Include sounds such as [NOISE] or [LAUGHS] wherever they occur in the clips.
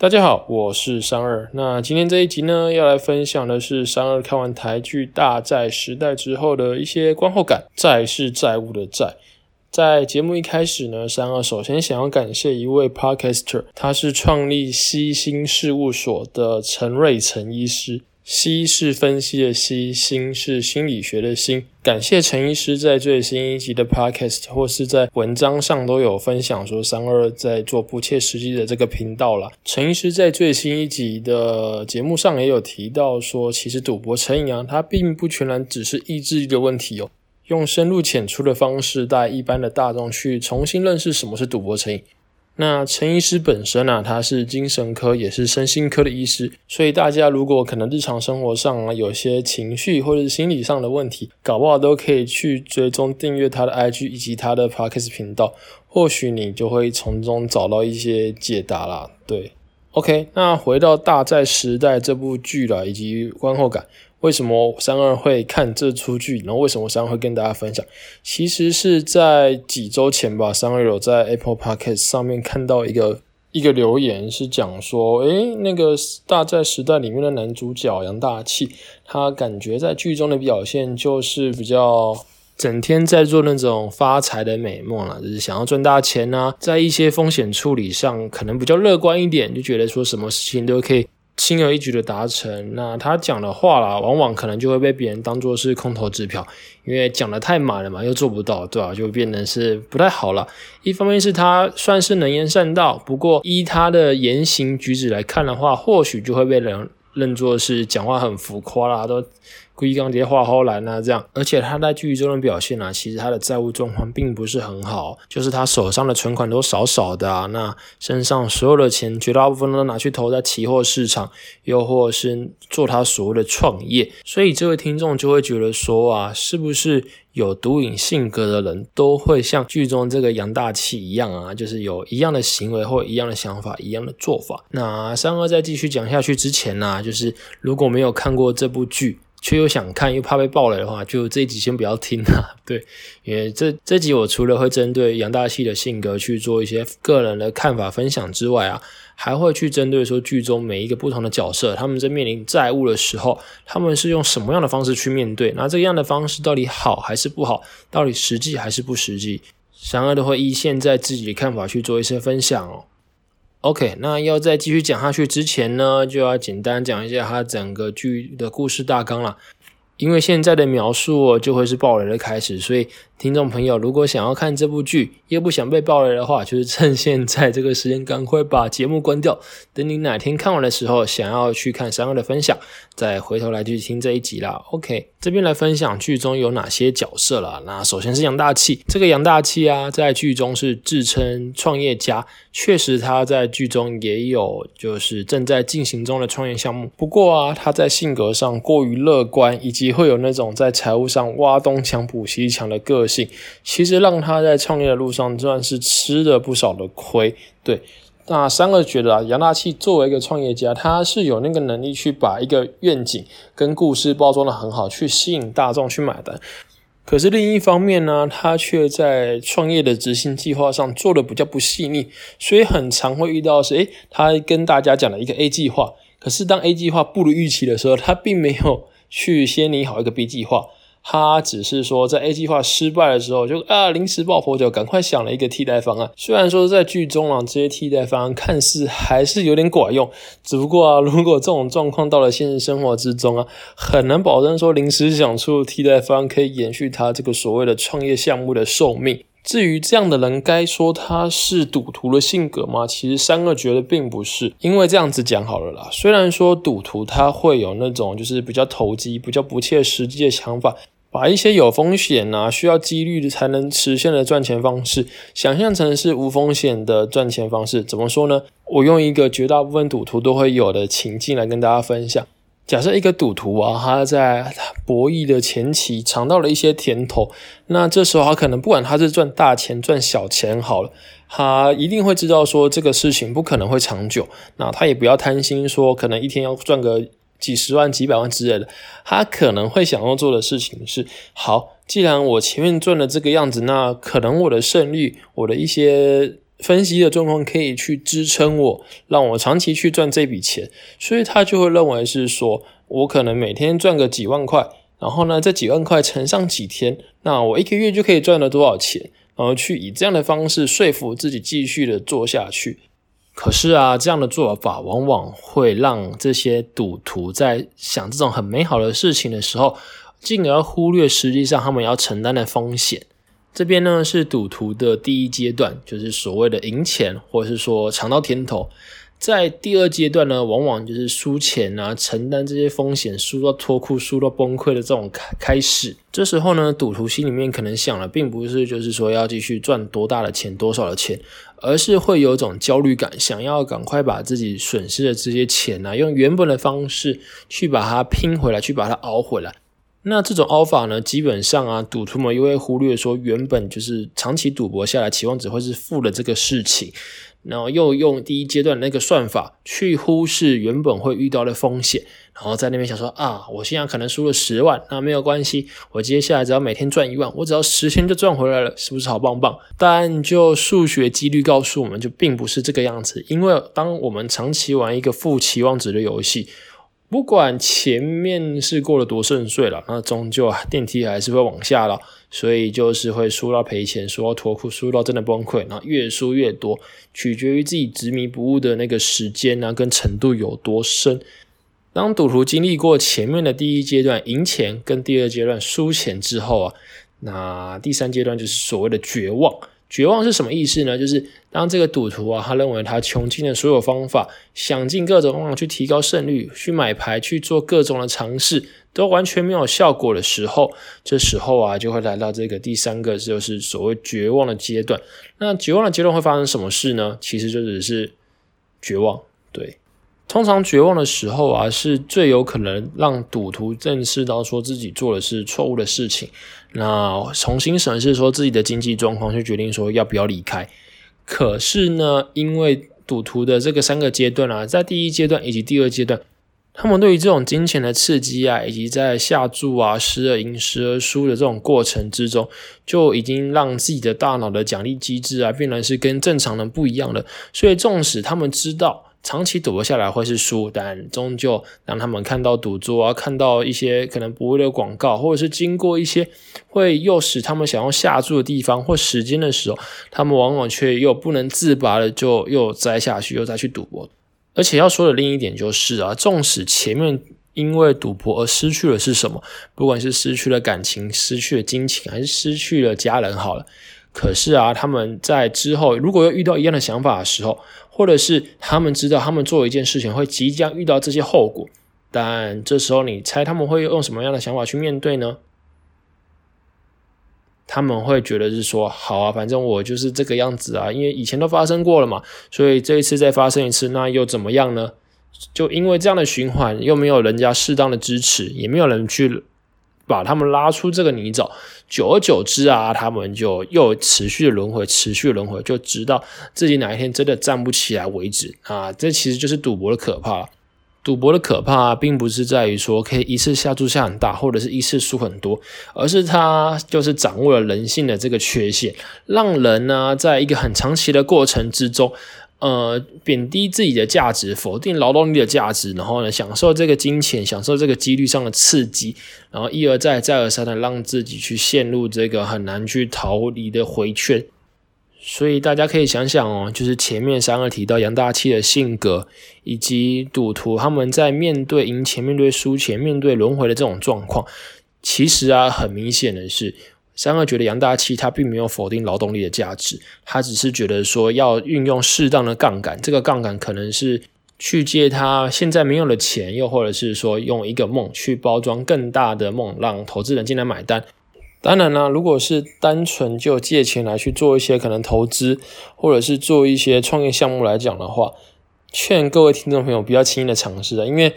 大家好，我是三二。那今天这一集呢，要来分享的是三二看完台剧《大债时代》之后的一些观后感。债是债务的债。在节目一开始呢，三二首先想要感谢一位 podcaster，他是创立西星事务所的陈瑞陈医师。析是分析的析，心是心理学的心。感谢陈医师在最新一集的 podcast 或是在文章上都有分享说三二在做不切实际的这个频道了。陈医师在最新一集的节目上也有提到说，其实赌博成瘾啊，它并不全然只是意志力的问题哦。用深入浅出的方式带一般的大众去重新认识什么是赌博成瘾。那陈医师本身啊，他是精神科也是身心科的医师，所以大家如果可能日常生活上啊有些情绪或者是心理上的问题，搞不好都可以去追踪订阅他的 IG 以及他的 Podcast 频道，或许你就会从中找到一些解答啦。对，OK，那回到《大债时代》这部剧了，以及观后感。为什么三二会看这出剧？然后为什么三二会跟大家分享？其实是在几周前吧，三二有在 Apple Podcast 上面看到一个一个留言，是讲说，诶，那个《大债时代》里面的男主角杨大器，他感觉在剧中的表现就是比较整天在做那种发财的美梦了，就是想要赚大钱啊，在一些风险处理上可能比较乐观一点，就觉得说什么事情都可以。轻而易举的达成，那他讲的话啦，往往可能就会被别人当做是空头支票，因为讲的太满了嘛，又做不到，对吧？就变得是不太好了。一方面是他算是能言善道，不过依他的言行举止来看的话，或许就会被人认作是讲话很浮夸啦，都。龟钢铁画后来呢？这样，而且他在剧中的表现呢，其实他的债务状况并不是很好，就是他手上的存款都少少的啊，那身上所有的钱绝大部分都拿去投在期货市场，又或是做他所谓的创业。所以这位听众就会觉得说啊，是不是有毒瘾性格的人都会像剧中这个杨大器一样啊，就是有一样的行为或一样的想法、一样的做法？那三哥在继续讲下去之前呢，就是如果没有看过这部剧。却又想看又怕被爆雷的话，就这集先不要听啊。[LAUGHS] 对，因为这这集我除了会针对杨大器的性格去做一些个人的看法分享之外啊，还会去针对说剧中每一个不同的角色，他们在面临债务的时候，他们是用什么样的方式去面对？那这样的方式到底好还是不好？到底实际还是不实际？三二都会依现在自己的看法去做一些分享哦。OK，那要在继续讲下去之前呢，就要简单讲一下它整个剧的故事大纲了。因为现在的描述就会是爆雷的开始，所以听众朋友如果想要看这部剧又不想被爆雷的话，就是趁现在这个时间赶快把节目关掉。等你哪天看完的时候，想要去看三二的分享，再回头来继续听这一集啦。OK，这边来分享剧中有哪些角色了。那首先是杨大器，这个杨大器啊，在剧中是自称创业家。确实，他在剧中也有就是正在进行中的创业项目。不过啊，他在性格上过于乐观，以及会有那种在财务上挖东墙补西墙的个性，其实让他在创业的路上算是吃了不少的亏。对，那三个觉得啊，杨大器作为一个创业家，他是有那个能力去把一个愿景跟故事包装的很好，去吸引大众去买单。可是另一方面呢，他却在创业的执行计划上做的比较不细腻，所以很常会遇到是，诶，他跟大家讲了一个 A 计划，可是当 A 计划不如预期的时候，他并没有去先拟好一个 B 计划。他只是说，在 A 计划失败的时候，就啊临时抱佛脚，赶快想了一个替代方案。虽然说在剧中啊，这些替代方案看似还是有点管用，只不过啊，如果这种状况到了现实生活之中啊，很难保证说临时想出替代方案可以延续他这个所谓的创业项目的寿命。至于这样的人，该说他是赌徒的性格吗？其实三个觉得并不是，因为这样子讲好了啦。虽然说赌徒他会有那种就是比较投机、比较不切实际的想法。把一些有风险啊、需要几率的才能实现的赚钱方式，想象成是无风险的赚钱方式。怎么说呢？我用一个绝大部分赌徒都会有的情境来跟大家分享。假设一个赌徒啊，他在博弈的前期尝到了一些甜头，那这时候他可能不管他是赚大钱赚小钱好了，他一定会知道说这个事情不可能会长久。那他也不要贪心，说可能一天要赚个。几十万、几百万之类的，他可能会想要做的事情是：好，既然我前面赚了这个样子，那可能我的胜率、我的一些分析的状况可以去支撑我，让我长期去赚这笔钱，所以他就会认为是说我可能每天赚个几万块，然后呢这几万块乘上几天，那我一个月就可以赚了多少钱，然后去以这样的方式说服自己继续的做下去。可是啊，这样的做法往往会让这些赌徒在想这种很美好的事情的时候，进而忽略实际上他们要承担的风险。这边呢是赌徒的第一阶段，就是所谓的赢钱，或者是说尝到甜头。在第二阶段呢，往往就是输钱啊，承担这些风险，输到脱裤、输到崩溃的这种开开始。这时候呢，赌徒心里面可能想的，并不是就是说要继续赚多大的钱、多少的钱，而是会有种焦虑感，想要赶快把自己损失的这些钱啊，用原本的方式去把它拼回来，去把它熬回来。那这种凹法呢，基本上啊，赌徒们又会忽略说，原本就是长期赌博下来，期望值会是负的这个事情，然后又用第一阶段那个算法去忽视原本会遇到的风险，然后在那边想说啊，我现在可能输了十万，那没有关系，我接下来只要每天赚一万，我只要十天就赚回来了，是不是好棒棒？但就数学几率告诉我们就并不是这个样子，因为当我们长期玩一个负期望值的游戏。不管前面是过了多顺遂了，那终究啊电梯还是会往下了，所以就是会输到赔钱，输到脱裤，输到真的崩溃，然后越输越多，取决于自己执迷不悟的那个时间啊跟程度有多深。当赌徒经历过前面的第一阶段赢钱跟第二阶段输钱之后啊，那第三阶段就是所谓的绝望。绝望是什么意思呢？就是当这个赌徒啊，他认为他穷尽了所有方法，想尽各种方法去提高胜率，去买牌，去做各种的尝试，都完全没有效果的时候，这时候啊，就会来到这个第三个，就是所谓绝望的阶段。那绝望的阶段会发生什么事呢？其实就只是绝望，对。通常绝望的时候啊，是最有可能让赌徒认识到说自己做的是错误的事情，那重新审视说自己的经济状况，去决定说要不要离开。可是呢，因为赌徒的这个三个阶段啊，在第一阶段以及第二阶段，他们对于这种金钱的刺激啊，以及在下注啊，时而赢时而输的这种过程之中，就已经让自己的大脑的奖励机制啊，变成是跟正常人不一样的。所以，纵使他们知道。长期赌博下来会是输，但终究让他们看到赌桌啊，看到一些可能不会的广告，或者是经过一些会诱使他们想要下注的地方或时间的时候，他们往往却又不能自拔的就又栽下去，又再去赌博。而且要说的另一点就是啊，纵使前面因为赌博而失去了是什么，不管是失去了感情、失去了金钱，还是失去了家人，好了。可是啊，他们在之后如果又遇到一样的想法的时候，或者是他们知道他们做一件事情会即将遇到这些后果，但这时候你猜他们会用什么样的想法去面对呢？他们会觉得是说，好啊，反正我就是这个样子啊，因为以前都发生过了嘛，所以这一次再发生一次，那又怎么样呢？就因为这样的循环，又没有人家适当的支持，也没有人去。把他们拉出这个泥沼，久而久之啊，他们就又持续的轮回，持续轮回，就直到自己哪一天真的站不起来为止啊！这其实就是赌博的可怕。赌博的可怕，并不是在于说可以一次下注下很大，或者是一次输很多，而是它就是掌握了人性的这个缺陷，让人呢，在一个很长期的过程之中。呃，贬低自己的价值，否定劳动力的价值，然后呢，享受这个金钱，享受这个几率上的刺激，然后一而再，再而三的让自己去陷入这个很难去逃离的回圈。所以大家可以想想哦，就是前面三个提到杨大器的性格，以及赌徒他们在面对赢钱、面对输钱、面对轮回的这种状况，其实啊，很明显的是。三二觉得杨大器他并没有否定劳动力的价值，他只是觉得说要运用适当的杠杆，这个杠杆可能是去借他现在没有的钱，又或者是说用一个梦去包装更大的梦，让投资人进来买单。当然呢，如果是单纯就借钱来去做一些可能投资，或者是做一些创业项目来讲的话，劝各位听众朋友不要轻易的尝试啊，因为。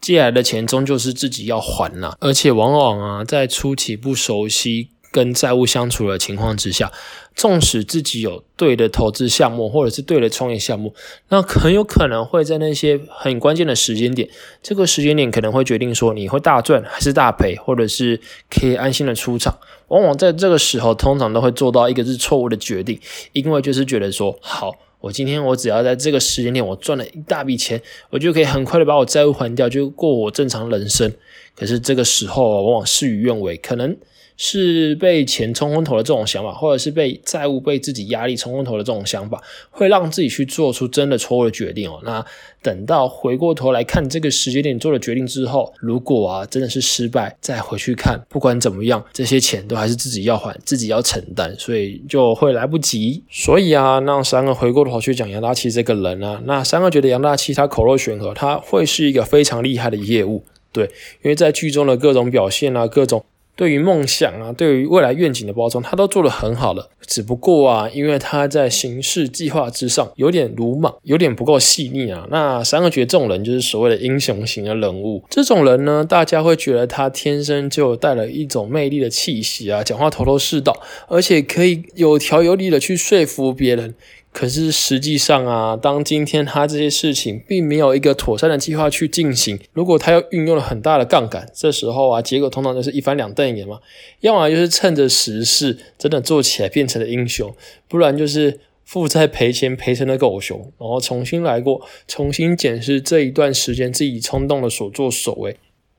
借来的钱终究是自己要还呐，而且往往啊，在初期不熟悉跟债务相处的情况之下，纵使自己有对的投资项目或者是对的创业项目，那很有可能会在那些很关键的时间点，这个时间点可能会决定说你会大赚还是大赔，或者是可以安心的出场。往往在这个时候，通常都会做到一个是错误的决定，因为就是觉得说好。我今天我只要在这个时间点我赚了一大笔钱，我就可以很快的把我债务还掉，就过我正常人生。可是这个时候往往事与愿违，可能。是被钱冲昏头的这种想法，或者是被债务、被自己压力冲昏头的这种想法，会让自己去做出真的错误的决定哦。那等到回过头来看这个时间点做了决定之后，如果啊真的是失败，再回去看，不管怎么样，这些钱都还是自己要还，自己要承担，所以就会来不及。所以啊，让三个回过头去讲杨大七这个人啊，那三个觉得杨大七他口若悬河，他会是一个非常厉害的业务，对，因为在剧中的各种表现啊，各种。对于梦想啊，对于未来愿景的包装，他都做得很好了。只不过啊，因为他在行事计划之上有点鲁莽，有点不够细腻啊。那三个觉得这种人就是所谓的英雄型的人物。这种人呢，大家会觉得他天生就带了一种魅力的气息啊，讲话头头是道，而且可以有条有理的去说服别人。可是实际上啊，当今天他这些事情并没有一个妥善的计划去进行，如果他又运用了很大的杠杆，这时候啊，结果通常就是一翻两瞪眼嘛。要么就是趁着时势真的做起来变成了英雄，不然就是负债赔钱赔成了狗熊，然后重新来过，重新检视这一段时间自己冲动的所作所为。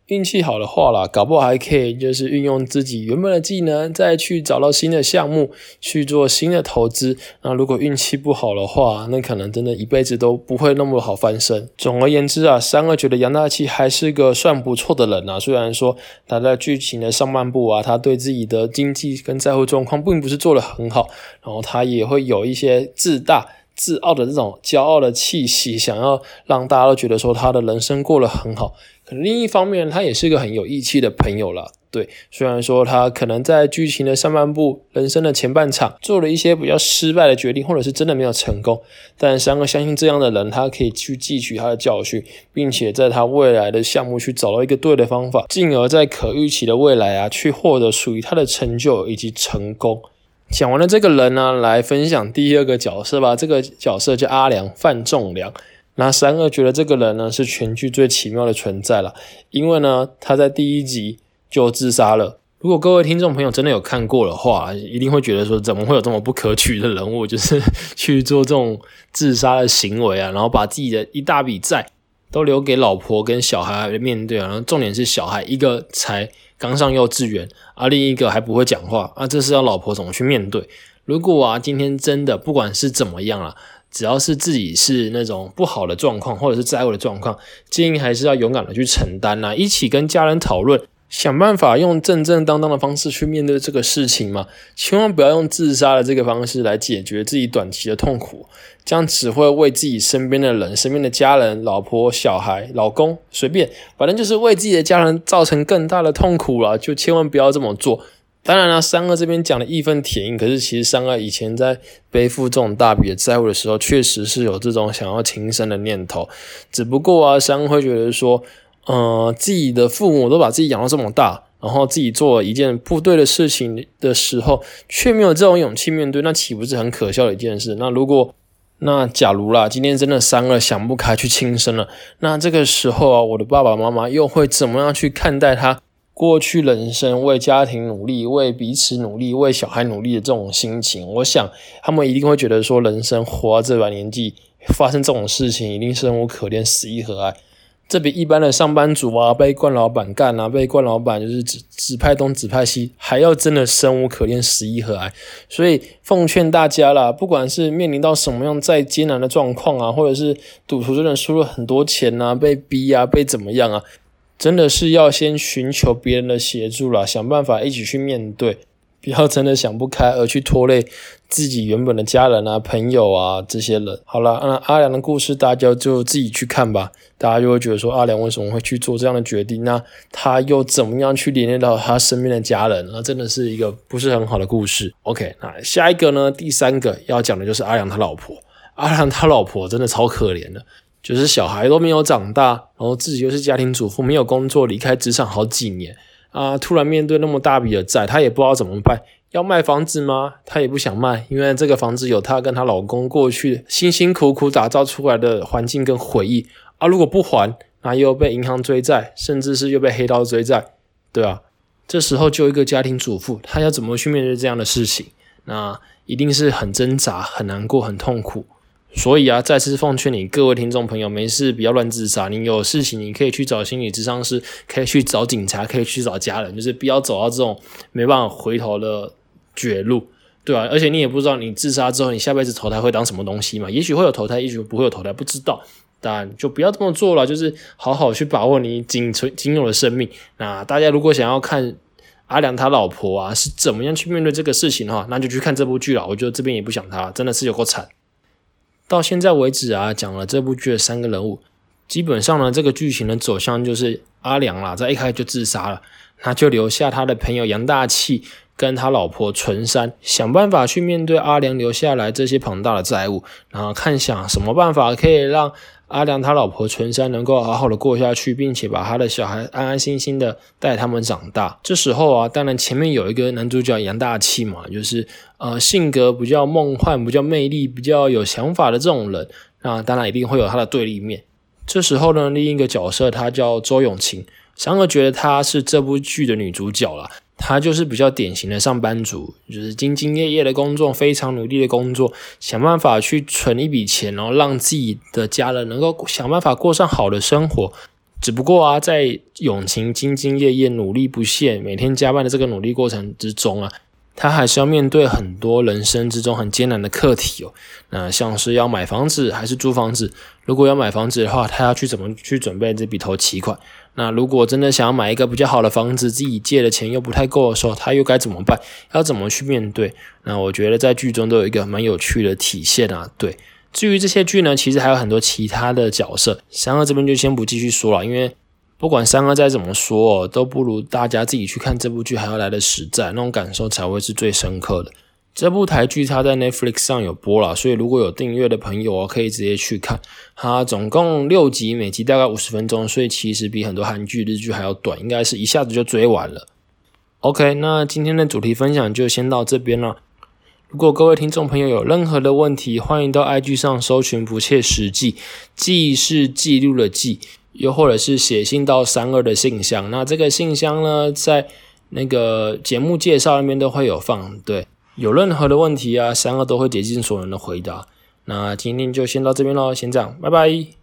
运气好的话啦，搞不好还可以就是运用自己原本的技能，再去找到新的项目去做新的投资。那如果运气不好的话，那可能真的一辈子都不会那么好翻身。总而言之啊，三二觉得杨大器还是个算不错的人啊。虽然说他在剧情的上半部啊，他对自己的经济跟债务状况并不是做得很好，然后他也会有一些自大、自傲的这种骄傲的气息，想要让大家都觉得说他的人生过得很好。另一方面，他也是个很有义气的朋友了。对，虽然说他可能在剧情的上半部、人生的前半场做了一些比较失败的决定，或者是真的没有成功，但三哥相信这样的人，他可以去汲取他的教训，并且在他未来的项目去找到一个对的方法，进而在可预期的未来啊，去获得属于他的成就以及成功。讲完了这个人呢，来分享第二个角色吧。这个角色叫阿良范仲良。那三二觉得这个人呢是全剧最奇妙的存在了，因为呢他在第一集就自杀了。如果各位听众朋友真的有看过的话，一定会觉得说怎么会有这么不可取的人物，就是 [LAUGHS] 去做这种自杀的行为啊，然后把自己的一大笔债都留给老婆跟小孩来面对。然后重点是小孩一个才刚上幼稚园，而另一个还不会讲话啊，这是要老婆怎么去面对？如果啊今天真的不管是怎么样了。只要是自己是那种不好的状况，或者是债务的状况，建议还是要勇敢的去承担呐，一起跟家人讨论，想办法用正正当当的方式去面对这个事情嘛，千万不要用自杀的这个方式来解决自己短期的痛苦，这样只会为自己身边的人、身边的家人、老婆、小孩、老公，随便，反正就是为自己的家人造成更大的痛苦了，就千万不要这么做。当然了，三二这边讲的义愤填膺，可是其实三二以前在背负这种大笔的债务的时候，确实是有这种想要轻生的念头。只不过啊，三二会觉得说，呃，自己的父母都把自己养到这么大，然后自己做了一件不对的事情的时候，却没有这种勇气面对，那岂不是很可笑的一件事？那如果，那假如啦，今天真的三二想不开去轻生了，那这个时候啊，我的爸爸妈妈又会怎么样去看待他？过去人生为家庭努力、为彼此努力、为小孩努力的这种心情，我想他们一定会觉得说，人生活到这把年纪发生这种事情，一定生无可恋、死亦何哀。这比一般的上班族啊，被冠老板干啊，被冠老板就是指指派东指派西，还要真的生无可恋、死亦何哀。所以奉劝大家啦，不管是面临到什么样再艰难的状况啊，或者是赌徒真的输了很多钱啊，被逼啊，被怎么样啊？真的是要先寻求别人的协助啦，想办法一起去面对，不要真的想不开而去拖累自己原本的家人啊、朋友啊这些人。好了，那阿良的故事大家就自己去看吧，大家就会觉得说阿良为什么会去做这样的决定？那他又怎么样去连接到他身边的家人？那真的是一个不是很好的故事。OK，那下一个呢？第三个要讲的就是阿良他老婆。阿良他老婆真的超可怜的。就是小孩都没有长大，然后自己又是家庭主妇，没有工作，离开职场好几年，啊，突然面对那么大笔的债，她也不知道怎么办。要卖房子吗？她也不想卖，因为这个房子有她跟她老公过去辛辛苦苦打造出来的环境跟回忆啊。如果不还，那又被银行追债，甚至是又被黑道追债，对啊。这时候就一个家庭主妇，她要怎么去面对这样的事情？那一定是很挣扎、很难过、很痛苦。所以啊，再次奉劝你各位听众朋友，没事不要乱自杀。你有事情，你可以去找心理咨商师，可以去找警察，可以去找家人，就是不要走到这种没办法回头的。绝路，对吧？而且你也不知道你自杀之后，你下辈子投胎会当什么东西嘛？也许会有投胎，也许不会有投胎，不知道。但就不要这么做了，就是好好去把握你仅存仅有的生命。那大家如果想要看阿良他老婆啊是怎么样去面对这个事情的话，那就去看这部剧了。我觉得这边也不想他，真的是有够惨。到现在为止啊，讲了这部剧的三个人物，基本上呢，这个剧情的走向就是阿良啦，在一开始就自杀了，那就留下他的朋友杨大器。跟他老婆纯山想办法去面对阿良留下来这些庞大的债务，然后看想什么办法可以让阿良他老婆纯山能够好好的过下去，并且把他的小孩安安心心的带他们长大。这时候啊，当然前面有一个男主角杨大器嘛，就是呃性格比较梦幻、比较魅力、比较有想法的这种人，那当然一定会有他的对立面。这时候呢，另一个角色他叫周永晴，三哥觉得她是这部剧的女主角了。他就是比较典型的上班族，就是兢兢业业的工作，非常努力的工作，想办法去存一笔钱，然后让自己的家人能够想办法过上好的生活。只不过啊，在永勤兢兢业业、努力不懈、每天加班的这个努力过程之中啊，他还是要面对很多人生之中很艰难的课题哦。那像是要买房子还是租房子？如果要买房子的话，他要去怎么去准备这笔头期款？那如果真的想要买一个比较好的房子，自己借的钱又不太够的时候，他又该怎么办？要怎么去面对？那我觉得在剧中都有一个蛮有趣的体现啊。对，至于这些剧呢，其实还有很多其他的角色，三二这边就先不继续说了，因为不管三哥再怎么说，都不如大家自己去看这部剧还要来的实在，那种感受才会是最深刻的。这部台剧它在 Netflix 上有播了，所以如果有订阅的朋友哦可以直接去看。它总共六集，每集大概五十分钟，所以其实比很多韩剧、日剧还要短，应该是一下子就追完了。OK，那今天的主题分享就先到这边了。如果各位听众朋友有任何的问题，欢迎到 IG 上搜寻“不切实际”，记是记录的记，又或者是写信到三二的信箱。那这个信箱呢，在那个节目介绍那边都会有放，对。有任何的问题啊，三二都会竭尽所能的回答。那今天就先到这边喽，先这样，拜拜。